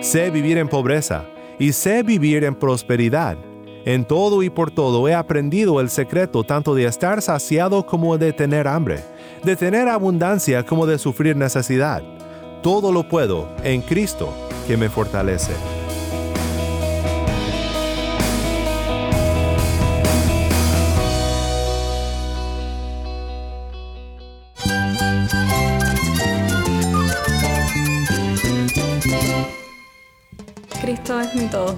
sé vivir en pobreza y sé vivir en prosperidad. En todo y por todo he aprendido el secreto tanto de estar saciado como de tener hambre, de tener abundancia como de sufrir necesidad. Todo lo puedo en Cristo que me fortalece.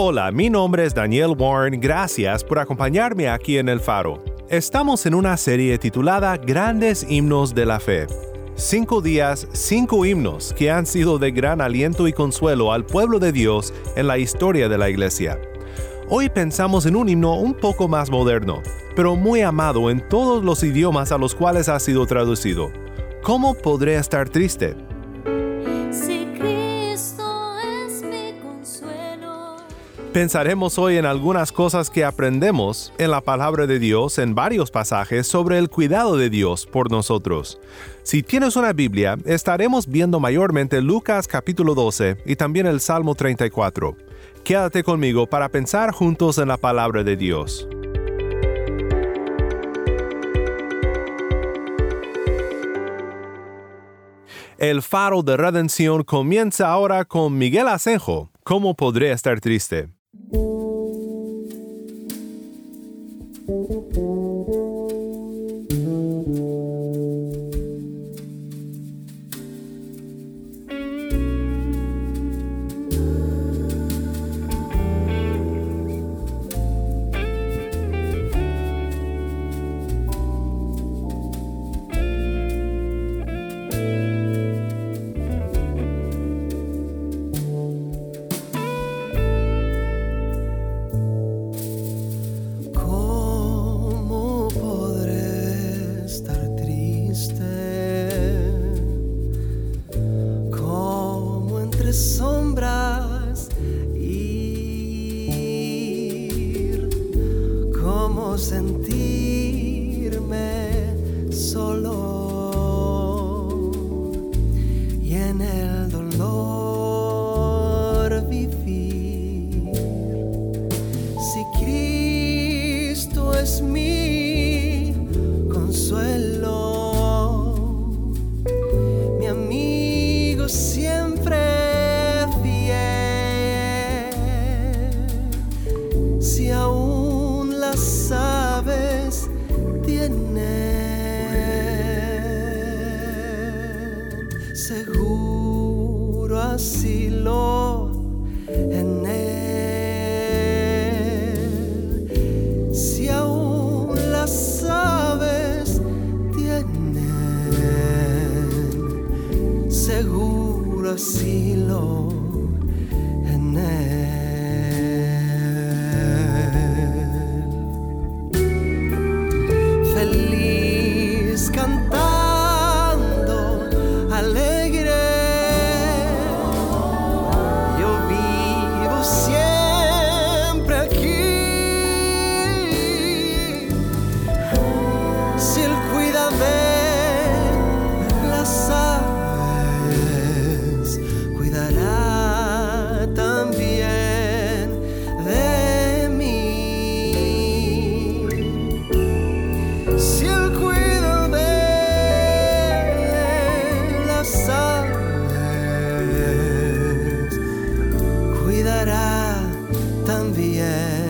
Hola, mi nombre es Daniel Warren, gracias por acompañarme aquí en El Faro. Estamos en una serie titulada Grandes Himnos de la Fe. Cinco días, cinco himnos que han sido de gran aliento y consuelo al pueblo de Dios en la historia de la Iglesia. Hoy pensamos en un himno un poco más moderno, pero muy amado en todos los idiomas a los cuales ha sido traducido. ¿Cómo podré estar triste? Pensaremos hoy en algunas cosas que aprendemos en la palabra de Dios en varios pasajes sobre el cuidado de Dios por nosotros. Si tienes una Biblia, estaremos viendo mayormente Lucas capítulo 12 y también el Salmo 34. Quédate conmigo para pensar juntos en la palabra de Dios. El faro de redención comienza ahora con Miguel Asenjo. ¿Cómo podré estar triste? Las aves, cuidará también. É.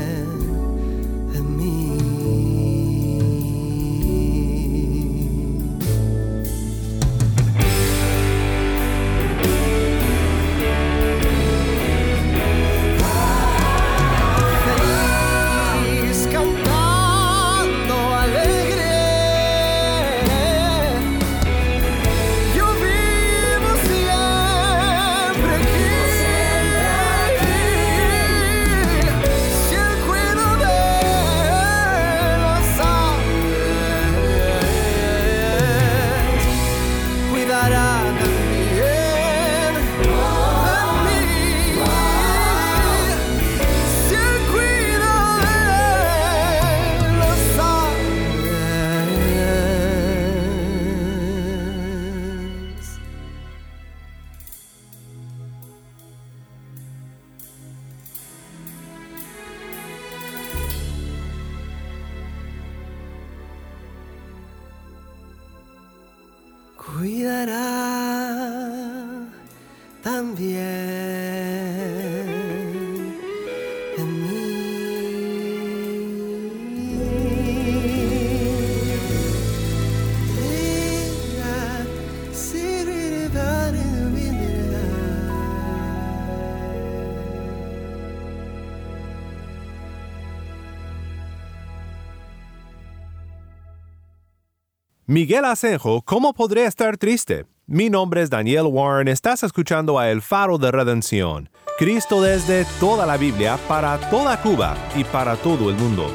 Miguel Asenjo, ¿cómo podría estar triste? Mi nombre es Daniel Warren, estás escuchando a El Faro de Redención, Cristo desde toda la Biblia, para toda Cuba y para todo el mundo.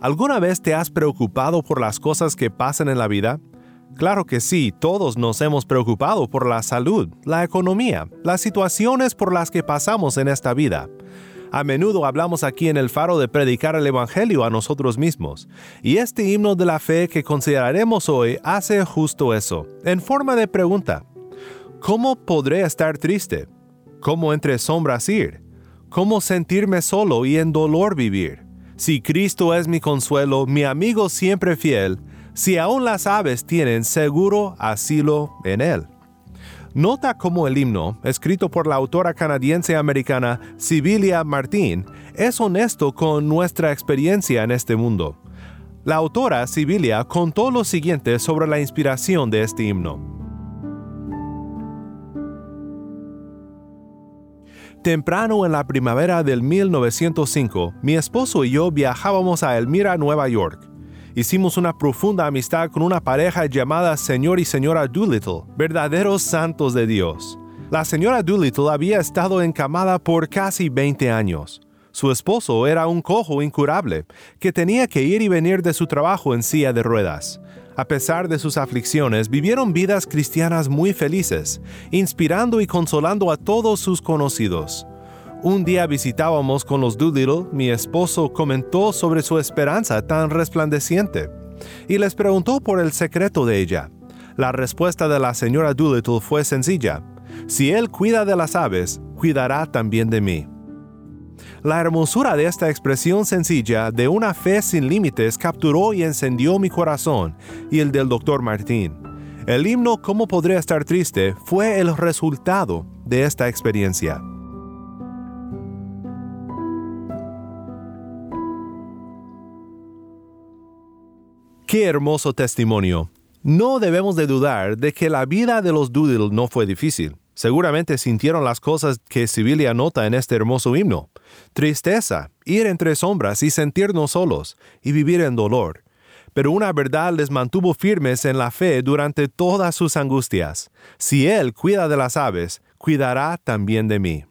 ¿Alguna vez te has preocupado por las cosas que pasan en la vida? Claro que sí, todos nos hemos preocupado por la salud, la economía, las situaciones por las que pasamos en esta vida. A menudo hablamos aquí en el faro de predicar el Evangelio a nosotros mismos, y este himno de la fe que consideraremos hoy hace justo eso, en forma de pregunta. ¿Cómo podré estar triste? ¿Cómo entre sombras ir? ¿Cómo sentirme solo y en dolor vivir? Si Cristo es mi consuelo, mi amigo siempre fiel, si aún las aves tienen seguro asilo en él. Nota cómo el himno, escrito por la autora canadiense-americana Sibilia Martín, es honesto con nuestra experiencia en este mundo. La autora Sibilia contó lo siguiente sobre la inspiración de este himno. Temprano en la primavera del 1905, mi esposo y yo viajábamos a Elmira, Nueva York hicimos una profunda amistad con una pareja llamada señor y señora Doolittle, verdaderos santos de Dios. La señora Doolittle había estado encamada por casi 20 años. Su esposo era un cojo incurable, que tenía que ir y venir de su trabajo en silla de ruedas. A pesar de sus aflicciones, vivieron vidas cristianas muy felices, inspirando y consolando a todos sus conocidos. Un día visitábamos con los Doolittle, mi esposo comentó sobre su esperanza tan resplandeciente y les preguntó por el secreto de ella. La respuesta de la señora Doolittle fue sencilla. Si él cuida de las aves, cuidará también de mí. La hermosura de esta expresión sencilla de una fe sin límites capturó y encendió mi corazón y el del doctor Martín. El himno ¿Cómo podría estar triste? fue el resultado de esta experiencia. Qué hermoso testimonio. No debemos de dudar de que la vida de los Doodle no fue difícil. Seguramente sintieron las cosas que Sibilia anota en este hermoso himno. Tristeza, ir entre sombras y sentirnos solos, y vivir en dolor. Pero una verdad les mantuvo firmes en la fe durante todas sus angustias. Si Él cuida de las aves, cuidará también de mí.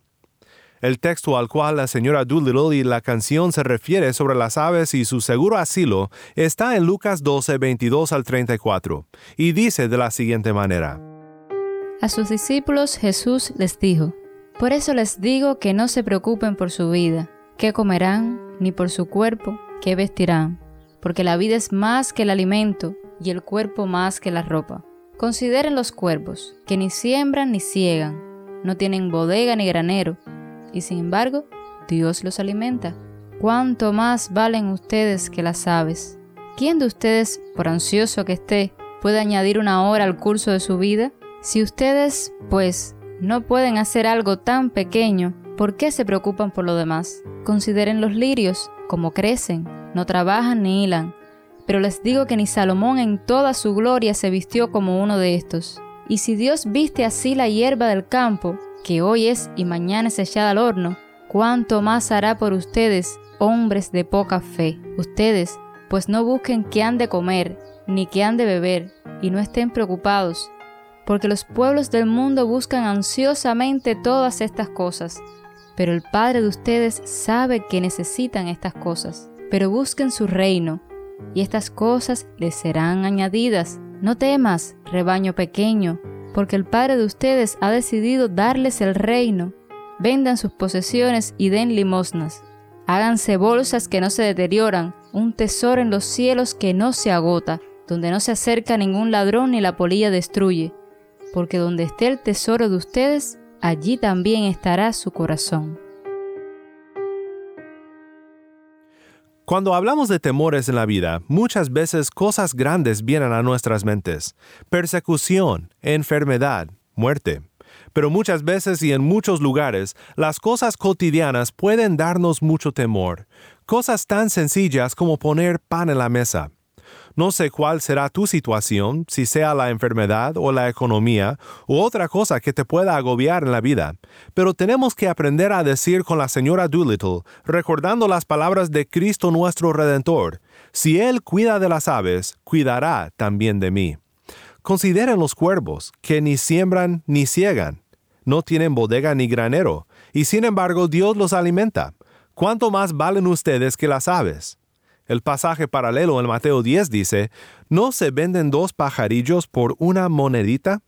El texto al cual la señora Doolittle y la canción se refiere sobre las aves y su seguro asilo está en Lucas 12, 22 al 34, y dice de la siguiente manera. A sus discípulos Jesús les dijo, Por eso les digo que no se preocupen por su vida, qué comerán, ni por su cuerpo, qué vestirán, porque la vida es más que el alimento, y el cuerpo más que la ropa. Consideren los cuervos, que ni siembran ni ciegan, no tienen bodega ni granero, y sin embargo, Dios los alimenta. ¿Cuánto más valen ustedes que las aves? ¿Quién de ustedes, por ansioso que esté, puede añadir una hora al curso de su vida? Si ustedes, pues, no pueden hacer algo tan pequeño, ¿por qué se preocupan por lo demás? Consideren los lirios, como crecen, no trabajan ni hilan. Pero les digo que ni Salomón en toda su gloria se vistió como uno de estos. Y si Dios viste así la hierba del campo, que hoy es y mañana es echada al horno, cuánto más hará por ustedes, hombres de poca fe. Ustedes, pues no busquen qué han de comer, ni qué han de beber, y no estén preocupados, porque los pueblos del mundo buscan ansiosamente todas estas cosas, pero el Padre de ustedes sabe que necesitan estas cosas. Pero busquen su reino, y estas cosas les serán añadidas. No temas, rebaño pequeño, porque el Padre de ustedes ha decidido darles el reino. Vendan sus posesiones y den limosnas. Háganse bolsas que no se deterioran, un tesoro en los cielos que no se agota, donde no se acerca ningún ladrón ni la polilla destruye, porque donde esté el tesoro de ustedes, allí también estará su corazón. Cuando hablamos de temores en la vida, muchas veces cosas grandes vienen a nuestras mentes. Persecución, enfermedad, muerte. Pero muchas veces y en muchos lugares, las cosas cotidianas pueden darnos mucho temor. Cosas tan sencillas como poner pan en la mesa. No sé cuál será tu situación, si sea la enfermedad o la economía u otra cosa que te pueda agobiar en la vida, pero tenemos que aprender a decir con la señora Doolittle, recordando las palabras de Cristo nuestro Redentor, si Él cuida de las aves, cuidará también de mí. Consideren los cuervos, que ni siembran ni ciegan, no tienen bodega ni granero, y sin embargo Dios los alimenta. ¿Cuánto más valen ustedes que las aves? El pasaje paralelo en Mateo 10 dice, ¿no se venden dos pajarillos por una monedita?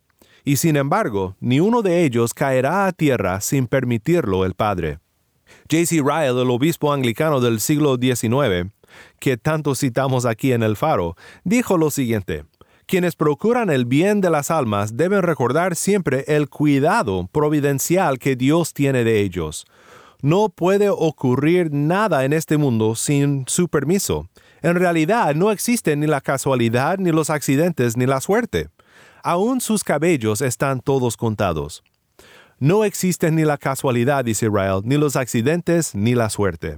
Y sin embargo, ni uno de ellos caerá a tierra sin permitirlo el Padre. J.C. Ryle, el obispo anglicano del siglo XIX, que tanto citamos aquí en el faro, dijo lo siguiente, quienes procuran el bien de las almas deben recordar siempre el cuidado providencial que Dios tiene de ellos. No puede ocurrir nada en este mundo sin su permiso. En realidad no existe ni la casualidad, ni los accidentes, ni la suerte. Aún sus cabellos están todos contados. No existe ni la casualidad, dice Ryle, ni los accidentes, ni la suerte.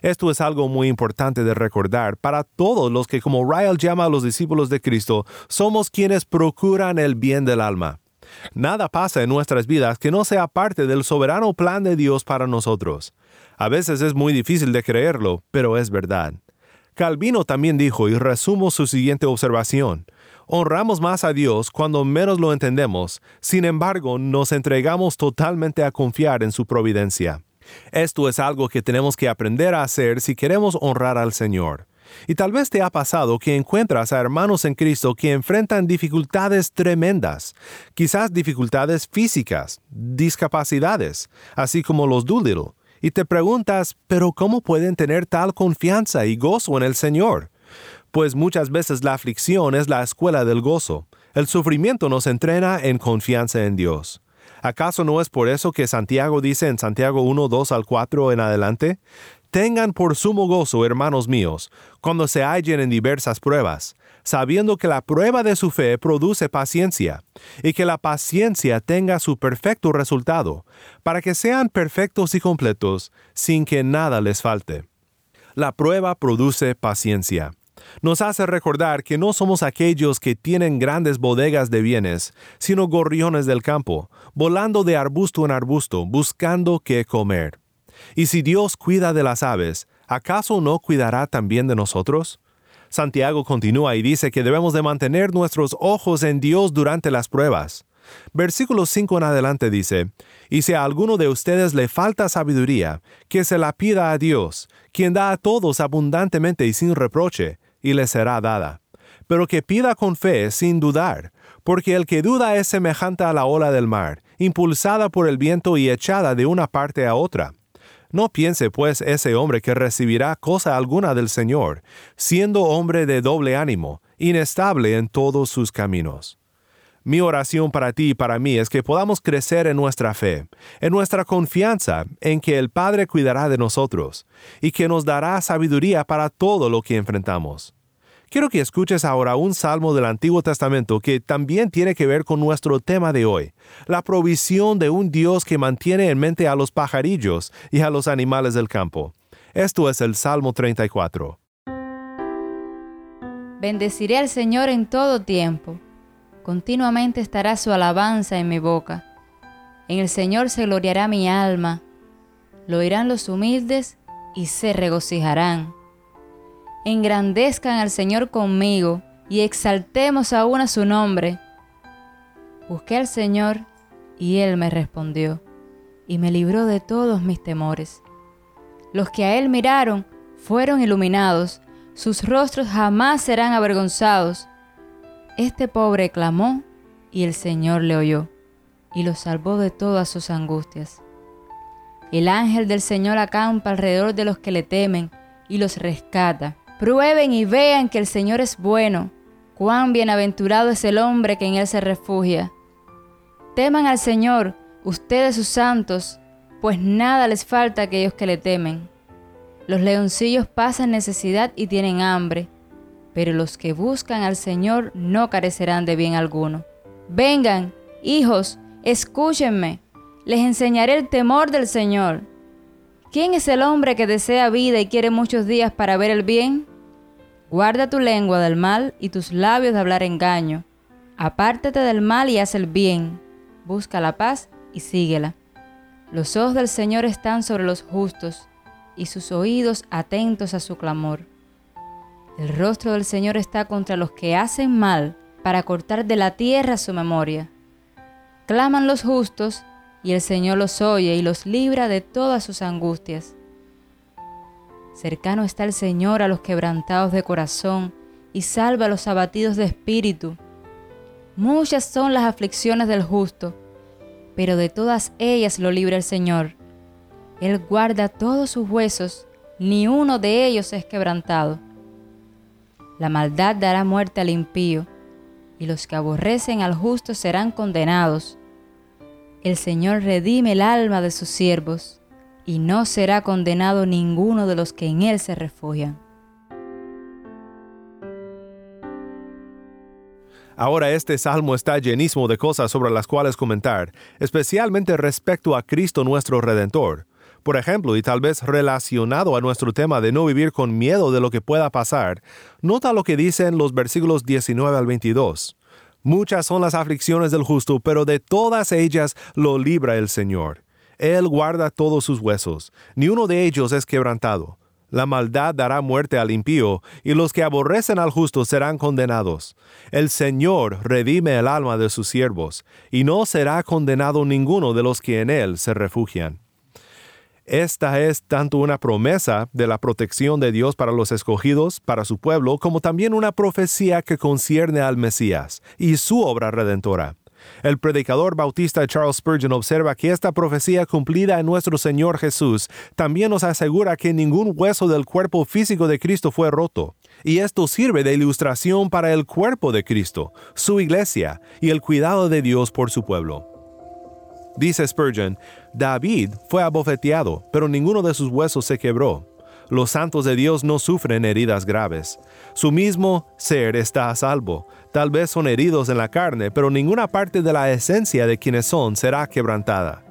Esto es algo muy importante de recordar para todos los que, como Ryle llama a los discípulos de Cristo, somos quienes procuran el bien del alma. Nada pasa en nuestras vidas que no sea parte del soberano plan de Dios para nosotros. A veces es muy difícil de creerlo, pero es verdad. Calvino también dijo, y resumo su siguiente observación, honramos más a Dios cuando menos lo entendemos, sin embargo nos entregamos totalmente a confiar en su providencia. Esto es algo que tenemos que aprender a hacer si queremos honrar al Señor. Y tal vez te ha pasado que encuentras a hermanos en Cristo que enfrentan dificultades tremendas, quizás dificultades físicas, discapacidades, así como los Doolittle, y te preguntas, pero ¿cómo pueden tener tal confianza y gozo en el Señor? Pues muchas veces la aflicción es la escuela del gozo. El sufrimiento nos entrena en confianza en Dios. ¿Acaso no es por eso que Santiago dice en Santiago 1, 2 al 4 en adelante? Tengan por sumo gozo, hermanos míos, cuando se hallen en diversas pruebas, sabiendo que la prueba de su fe produce paciencia, y que la paciencia tenga su perfecto resultado, para que sean perfectos y completos, sin que nada les falte. La prueba produce paciencia. Nos hace recordar que no somos aquellos que tienen grandes bodegas de bienes, sino gorriones del campo, volando de arbusto en arbusto, buscando qué comer. Y si Dios cuida de las aves, ¿acaso no cuidará también de nosotros? Santiago continúa y dice que debemos de mantener nuestros ojos en Dios durante las pruebas. Versículo 5 en adelante dice, Y si a alguno de ustedes le falta sabiduría, que se la pida a Dios, quien da a todos abundantemente y sin reproche, y le será dada. Pero que pida con fe, sin dudar, porque el que duda es semejante a la ola del mar, impulsada por el viento y echada de una parte a otra. No piense pues ese hombre que recibirá cosa alguna del Señor, siendo hombre de doble ánimo, inestable en todos sus caminos. Mi oración para ti y para mí es que podamos crecer en nuestra fe, en nuestra confianza en que el Padre cuidará de nosotros y que nos dará sabiduría para todo lo que enfrentamos. Quiero que escuches ahora un salmo del Antiguo Testamento que también tiene que ver con nuestro tema de hoy, la provisión de un Dios que mantiene en mente a los pajarillos y a los animales del campo. Esto es el Salmo 34. Bendeciré al Señor en todo tiempo. Continuamente estará su alabanza en mi boca. En el Señor se gloriará mi alma. Lo oirán los humildes y se regocijarán engrandezcan al Señor conmigo y exaltemos aún a su nombre. Busqué al Señor y Él me respondió y me libró de todos mis temores. Los que a Él miraron fueron iluminados, sus rostros jamás serán avergonzados. Este pobre clamó y el Señor le oyó y lo salvó de todas sus angustias. El ángel del Señor acampa alrededor de los que le temen y los rescata. Prueben y vean que el Señor es bueno. Cuán bienaventurado es el hombre que en Él se refugia. Teman al Señor, ustedes sus santos, pues nada les falta a aquellos que le temen. Los leoncillos pasan necesidad y tienen hambre, pero los que buscan al Señor no carecerán de bien alguno. Vengan, hijos, escúchenme, les enseñaré el temor del Señor. ¿Quién es el hombre que desea vida y quiere muchos días para ver el bien? Guarda tu lengua del mal y tus labios de hablar engaño. Apártate del mal y haz el bien. Busca la paz y síguela. Los ojos del Señor están sobre los justos y sus oídos atentos a su clamor. El rostro del Señor está contra los que hacen mal para cortar de la tierra su memoria. Claman los justos y el Señor los oye y los libra de todas sus angustias. Cercano está el Señor a los quebrantados de corazón y salva a los abatidos de espíritu. Muchas son las aflicciones del justo, pero de todas ellas lo libra el Señor. Él guarda todos sus huesos, ni uno de ellos es quebrantado. La maldad dará muerte al impío, y los que aborrecen al justo serán condenados. El Señor redime el alma de sus siervos, y no será condenado ninguno de los que en Él se refugian. Ahora este salmo está llenísimo de cosas sobre las cuales comentar, especialmente respecto a Cristo nuestro Redentor. Por ejemplo, y tal vez relacionado a nuestro tema de no vivir con miedo de lo que pueda pasar, nota lo que dicen los versículos 19 al 22. Muchas son las aflicciones del justo, pero de todas ellas lo libra el Señor. Él guarda todos sus huesos, ni uno de ellos es quebrantado. La maldad dará muerte al impío, y los que aborrecen al justo serán condenados. El Señor redime el alma de sus siervos, y no será condenado ninguno de los que en él se refugian. Esta es tanto una promesa de la protección de Dios para los escogidos, para su pueblo, como también una profecía que concierne al Mesías y su obra redentora. El predicador bautista Charles Spurgeon observa que esta profecía cumplida en nuestro Señor Jesús también nos asegura que ningún hueso del cuerpo físico de Cristo fue roto. Y esto sirve de ilustración para el cuerpo de Cristo, su iglesia y el cuidado de Dios por su pueblo. Dice Spurgeon, David fue abofeteado, pero ninguno de sus huesos se quebró. Los santos de Dios no sufren heridas graves. Su mismo ser está a salvo. Tal vez son heridos en la carne, pero ninguna parte de la esencia de quienes son será quebrantada.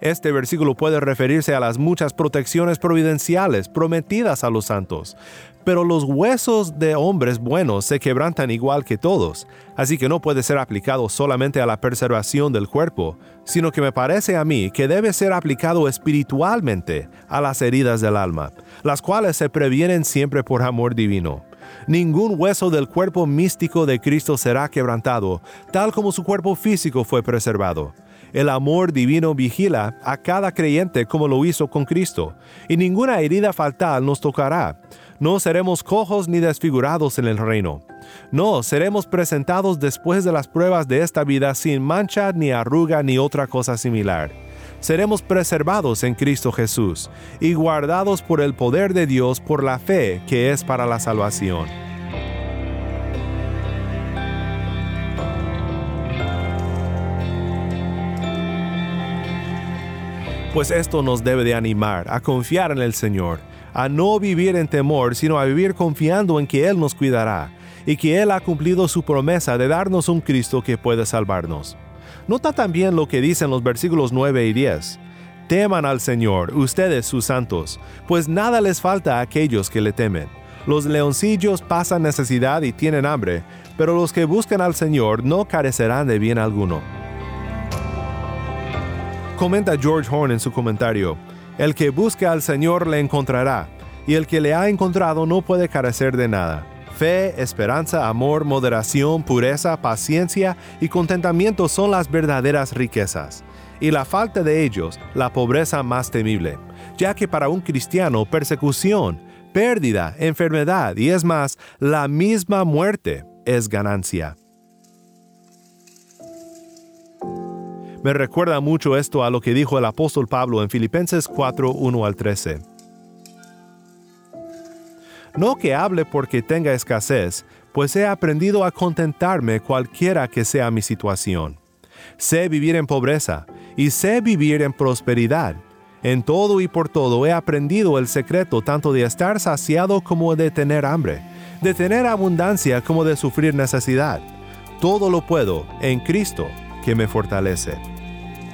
Este versículo puede referirse a las muchas protecciones providenciales prometidas a los santos, pero los huesos de hombres buenos se quebrantan igual que todos, así que no puede ser aplicado solamente a la preservación del cuerpo, sino que me parece a mí que debe ser aplicado espiritualmente a las heridas del alma, las cuales se previenen siempre por amor divino. Ningún hueso del cuerpo místico de Cristo será quebrantado, tal como su cuerpo físico fue preservado. El amor divino vigila a cada creyente como lo hizo con Cristo, y ninguna herida fatal nos tocará. No seremos cojos ni desfigurados en el reino. No, seremos presentados después de las pruebas de esta vida sin mancha ni arruga ni otra cosa similar. Seremos preservados en Cristo Jesús y guardados por el poder de Dios por la fe que es para la salvación. Pues esto nos debe de animar a confiar en el Señor, a no vivir en temor, sino a vivir confiando en que Él nos cuidará y que Él ha cumplido su promesa de darnos un Cristo que puede salvarnos. Nota también lo que dicen los versículos 9 y 10. Teman al Señor, ustedes sus santos, pues nada les falta a aquellos que le temen. Los leoncillos pasan necesidad y tienen hambre, pero los que buscan al Señor no carecerán de bien alguno. Comenta George Horn en su comentario, el que busca al Señor le encontrará, y el que le ha encontrado no puede carecer de nada. Fe, esperanza, amor, moderación, pureza, paciencia y contentamiento son las verdaderas riquezas, y la falta de ellos la pobreza más temible, ya que para un cristiano persecución, pérdida, enfermedad y es más, la misma muerte es ganancia. Me recuerda mucho esto a lo que dijo el apóstol Pablo en Filipenses 4, 1 al 13. No que hable porque tenga escasez, pues he aprendido a contentarme cualquiera que sea mi situación. Sé vivir en pobreza y sé vivir en prosperidad. En todo y por todo he aprendido el secreto tanto de estar saciado como de tener hambre, de tener abundancia como de sufrir necesidad. Todo lo puedo en Cristo que me fortalece.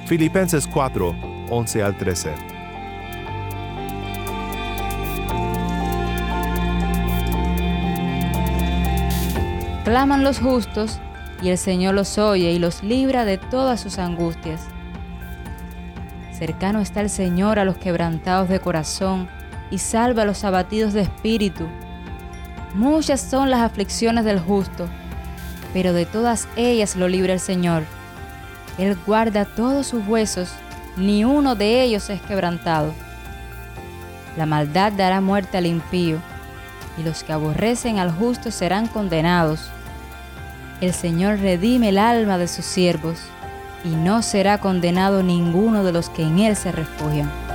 Filipenses 4, 11 al 13. Claman los justos, y el Señor los oye y los libra de todas sus angustias. Cercano está el Señor a los quebrantados de corazón, y salva a los abatidos de espíritu. Muchas son las aflicciones del justo, pero de todas ellas lo libra el Señor. Él guarda todos sus huesos, ni uno de ellos es quebrantado. La maldad dará muerte al impío, y los que aborrecen al justo serán condenados. El Señor redime el alma de sus siervos, y no será condenado ninguno de los que en Él se refugian.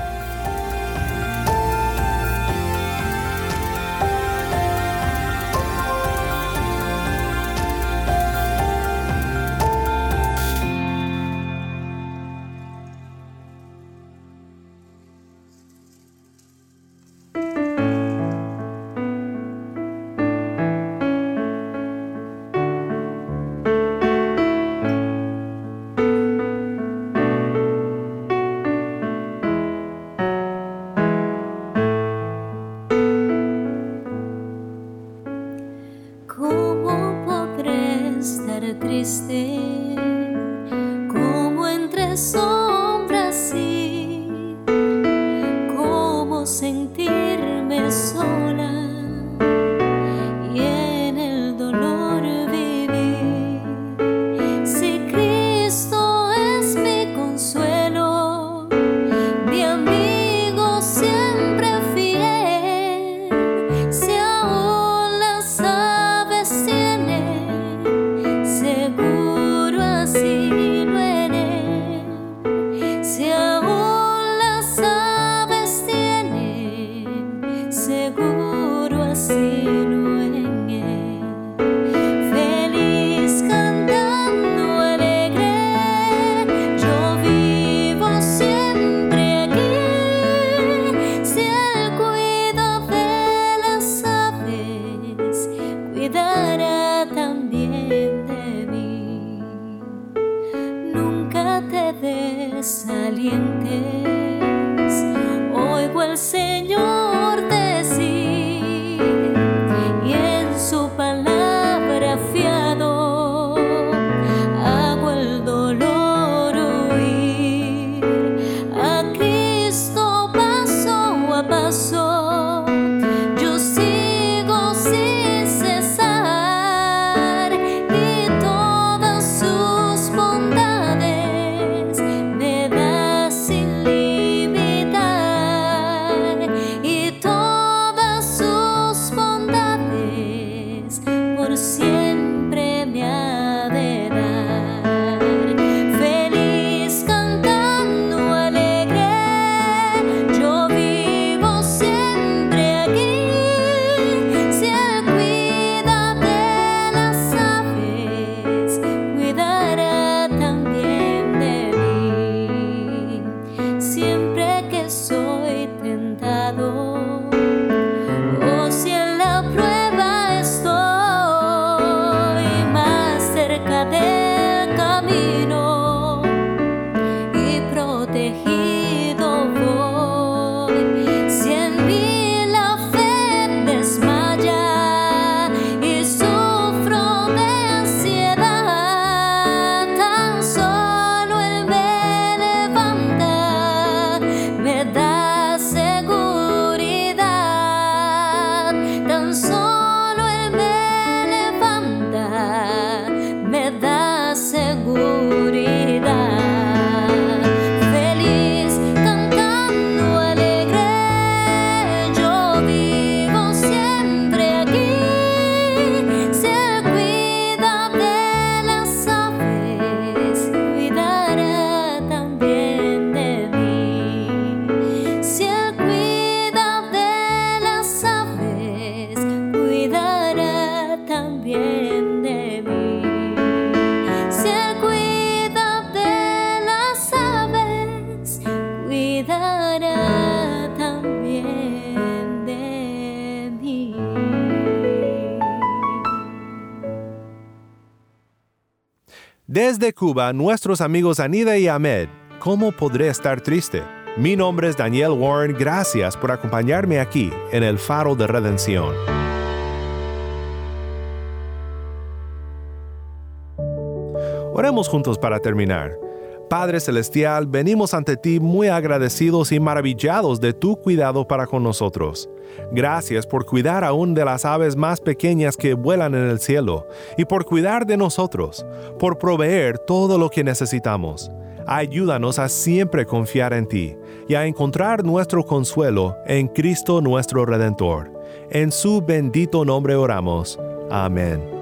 Desde Cuba, nuestros amigos Anida y Ahmed, ¿cómo podré estar triste? Mi nombre es Daniel Warren, gracias por acompañarme aquí en el Faro de Redención. Oremos juntos para terminar. Padre Celestial, venimos ante ti muy agradecidos y maravillados de tu cuidado para con nosotros. Gracias por cuidar aún de las aves más pequeñas que vuelan en el cielo y por cuidar de nosotros, por proveer todo lo que necesitamos. Ayúdanos a siempre confiar en ti y a encontrar nuestro consuelo en Cristo nuestro Redentor. En su bendito nombre oramos. Amén.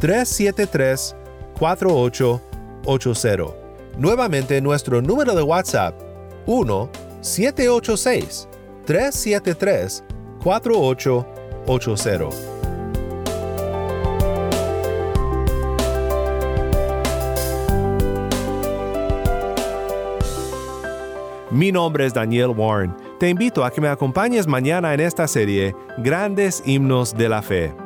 373-4880. Nuevamente nuestro número de WhatsApp 1-786-373-4880. Mi nombre es Daniel Warren. Te invito a que me acompañes mañana en esta serie Grandes Himnos de la Fe